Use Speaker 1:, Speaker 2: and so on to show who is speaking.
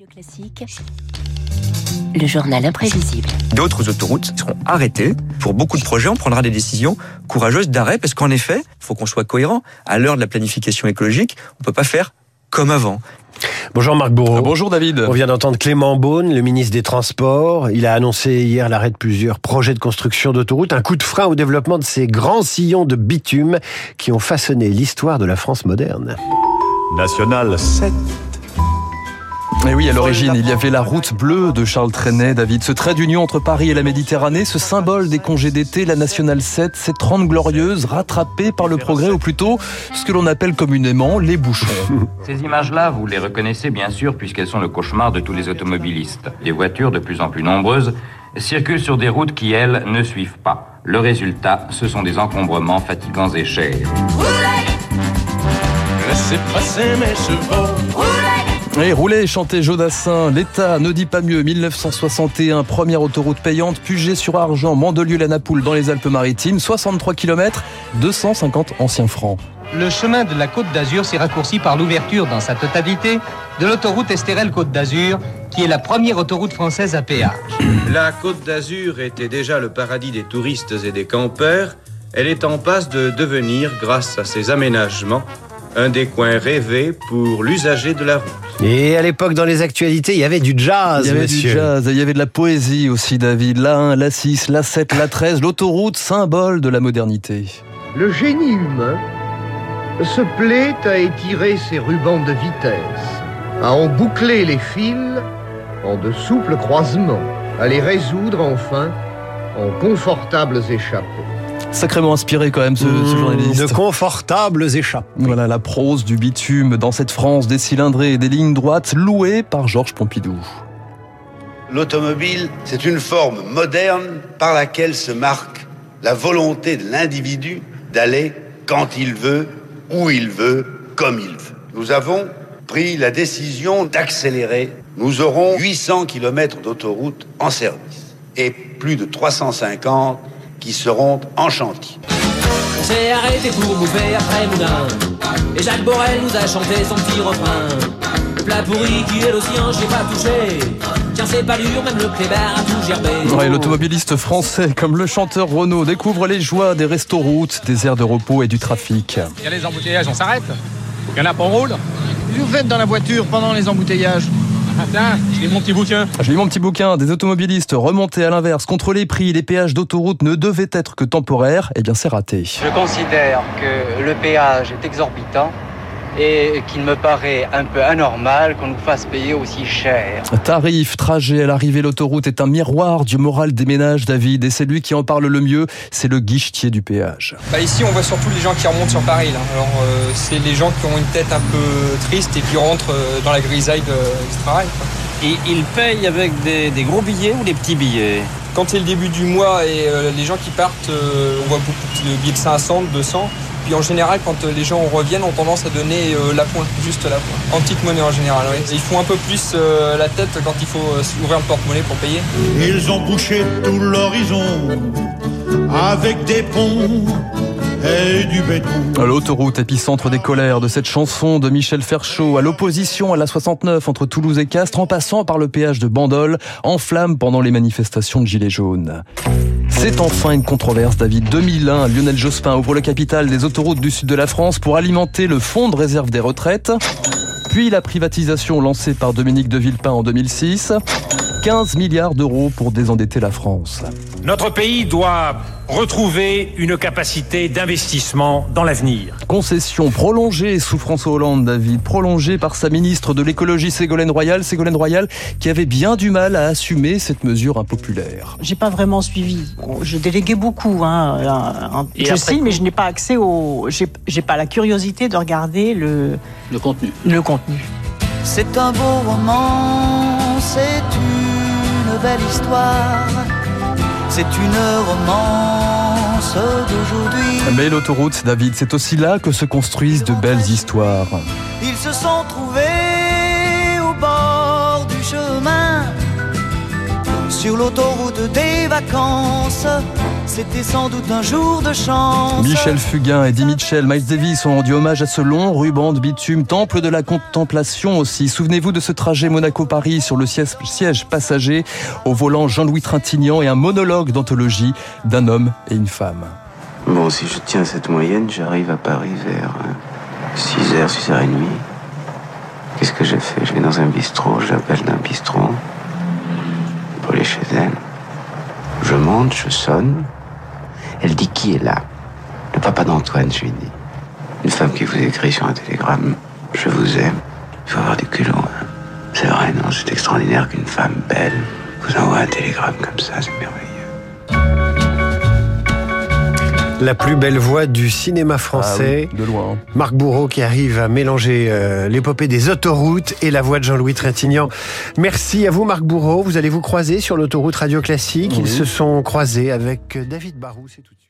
Speaker 1: Radio Classique, le journal imprévisible.
Speaker 2: D'autres autoroutes seront arrêtées. Pour beaucoup de projets, on prendra des décisions courageuses d'arrêt parce qu'en effet, il faut qu'on soit cohérent. À l'heure de la planification écologique, on peut pas faire comme avant.
Speaker 3: Bonjour Marc Bourreau.
Speaker 4: Ah, bonjour David.
Speaker 3: On vient d'entendre Clément Beaune, le ministre des Transports. Il a annoncé hier l'arrêt de plusieurs projets de construction d'autoroutes, un coup de frein au développement de ces grands sillons de bitume qui ont façonné l'histoire de la France moderne.
Speaker 5: National 7.
Speaker 4: Et oui, à l'origine, il y avait la route bleue de Charles Trenet, David. Ce trait d'union entre Paris et la Méditerranée, ce symbole des congés d'été, la Nationale 7, ces 30 glorieuses rattrapées par le progrès, ou plutôt ce que l'on appelle communément les bouchons.
Speaker 6: Ces images-là, vous les reconnaissez bien sûr puisqu'elles sont le cauchemar de tous les automobilistes. Les voitures, de plus en plus nombreuses, circulent sur des routes qui, elles, ne suivent pas. Le résultat, ce sont des encombrements fatigants et chers.
Speaker 7: Laissez passer mes chevaux.
Speaker 4: Et rouler, chanter Jodassin, l'État ne dit pas mieux, 1961, première autoroute payante, Puget-sur-Argent, Mandelieu-la-Napoule dans les Alpes-Maritimes, 63 km, 250 anciens francs.
Speaker 8: Le chemin de la Côte d'Azur s'est raccourci par l'ouverture dans sa totalité de l'autoroute Estérel-Côte d'Azur, qui est la première autoroute française à péage.
Speaker 9: La Côte d'Azur était déjà le paradis des touristes et des campeurs. Elle est en passe de devenir, grâce à ses aménagements, un des coins rêvés pour l'usager de la route.
Speaker 3: Et à l'époque, dans les actualités, il y avait du jazz,
Speaker 4: Il y avait
Speaker 3: monsieur.
Speaker 4: du jazz, il y avait de la poésie aussi, David. La 1, la 6, la 7, la 13, l'autoroute, symbole de la modernité.
Speaker 10: Le génie humain se plaît à étirer ses rubans de vitesse, à en boucler les fils en de souples croisements, à les résoudre enfin en confortables échappées.
Speaker 4: Sacrément inspiré quand même ce, ce
Speaker 3: Mmh,
Speaker 4: journaliste.
Speaker 3: De confortables échappes.
Speaker 4: Voilà la prose du bitume dans cette France des cylindrées et des lignes droites louées par Georges Pompidou.
Speaker 11: L'automobile, c'est une forme moderne par laquelle se marque la volonté de l'individu d'aller quand il veut, où il veut, comme il veut. Nous avons pris la décision d'accélérer. Nous aurons 800 km d'autoroute en service et plus de 350 qui seront en chantier.
Speaker 12: On s'est arrêté pour bouffer après Moulin. Et Jacques Borel nous a chanté son petit refrain. Le plat pourri qui est l'océan, j'y ai pas touché. Tiens, c'est pas dur, même le clébard a tout gerbé.
Speaker 4: Ouais, l'automobiliste français, comme le chanteur Renaud, découvre les joies des restoroutes, des aires de repos et du trafic.
Speaker 13: Il y a les embouteillages, on s'arrête. Il y en a pas, on roule. Qu'est-ce que vous faites dans la voiture pendant les embouteillages Tiens, je lis mon petit bouquin.
Speaker 4: Je lis mon petit bouquin, des automobilistes remontés à l'inverse contre les prix, les péages d'autoroute ne devaient être que temporaires, eh bien c'est raté.
Speaker 14: Je considère que le péage est exorbitant et qu'il me paraît un peu anormal qu'on nous fasse payer aussi cher.
Speaker 4: Tarif, trajet à l'arrivée, l'autoroute est un miroir du moral des ménages, David, et c'est lui qui en parle le mieux, c'est le guichetier du péage.
Speaker 15: Bah ici, on voit surtout les gens qui remontent sur Paris. Là. Alors, euh, c'est les gens qui ont une tête un peu triste et qui rentrent euh, dans la grisaille de, du travail. Quoi.
Speaker 16: Et ils payent avec des, des, gros billets ou des petits billets?
Speaker 15: Quand c'est le début du mois et euh, les gens qui partent, on voit beaucoup de billets de 500, de 200. Puis en général, quand les gens reviennent, ont tendance à donner euh, la pointe, juste la pointe. En petite monnaie en général, oui. Ils font un peu plus euh, la tête quand il faut euh, ouvrir le porte-monnaie pour payer.
Speaker 7: Ils ont bouché tout l'horizon avec des ponts et.
Speaker 4: L'autoroute épicentre des colères de cette chanson de Michel Ferchaud à l'opposition à la 69 entre Toulouse et Castres en passant par le péage de Bandol en flamme pendant les manifestations de Gilets jaunes. C'est enfin une controverse, David. 2001, Lionel Jospin ouvre le capital des autoroutes du sud de la France pour alimenter le fonds de réserve des retraites. Puis la privatisation lancée par Dominique de Villepin en 2006. 15 milliards d'euros pour désendetter la France.
Speaker 17: Notre pays doit retrouver une capacité d'investissement dans l'avenir.
Speaker 4: Concession prolongée sous François Hollande, David, prolongée par sa ministre de l'écologie Ségolène Royal, Ségolène Royal qui avait bien du mal à assumer cette mesure impopulaire.
Speaker 18: J'ai pas vraiment suivi. Je déléguais beaucoup, hein, je
Speaker 16: après,
Speaker 18: signe, mais je n'ai pas accès au, j'ai pas la curiosité de regarder le
Speaker 16: le contenu.
Speaker 18: Le contenu.
Speaker 19: C'est un beau roman, c'est une belle histoire. C'est une romance d'aujourd'hui.
Speaker 4: Mais l'autoroute, David, c'est aussi là que se construisent de belles histoires.
Speaker 19: Ils se sont trouvés au bord du chemin, sur l'autoroute des vacances. C'était sans doute un jour de chance.
Speaker 4: Michel Fugain, Eddie Mitchell, Miles Davis ont rendu hommage à ce long ruban de bitume, temple de la contemplation aussi. Souvenez-vous de ce trajet Monaco-Paris sur le siège, siège passager, au volant Jean-Louis Trintignant et un monologue d'anthologie d'un homme et une femme.
Speaker 20: Bon, si je tiens cette moyenne, j'arrive à Paris vers 6h, 6h30. Qu'est-ce que j'ai fait Je vais dans un bistrot, j'appelle d'un bistrot pour aller chez elle. Je monte, je sonne. Elle dit qui est là? Le papa d'Antoine, je lui dis. Une femme qui vous écrit sur un télégramme. Je vous aime. Il faut avoir du culot. hein. C'est vrai, non, c'est extraordinaire qu'une femme belle vous envoie un télégramme comme ça, c'est merveilleux.
Speaker 3: La plus belle voix du cinéma français.
Speaker 4: Ah de loin.
Speaker 3: Marc Bourreau qui arrive à mélanger euh, l'épopée des autoroutes et la voix de Jean-Louis Trintignant. Merci à vous Marc Bourreau. Vous allez vous croiser sur l'autoroute Radio Classique. Ils
Speaker 4: Oui.
Speaker 3: se sont croisés avec David. C'est tout de suite.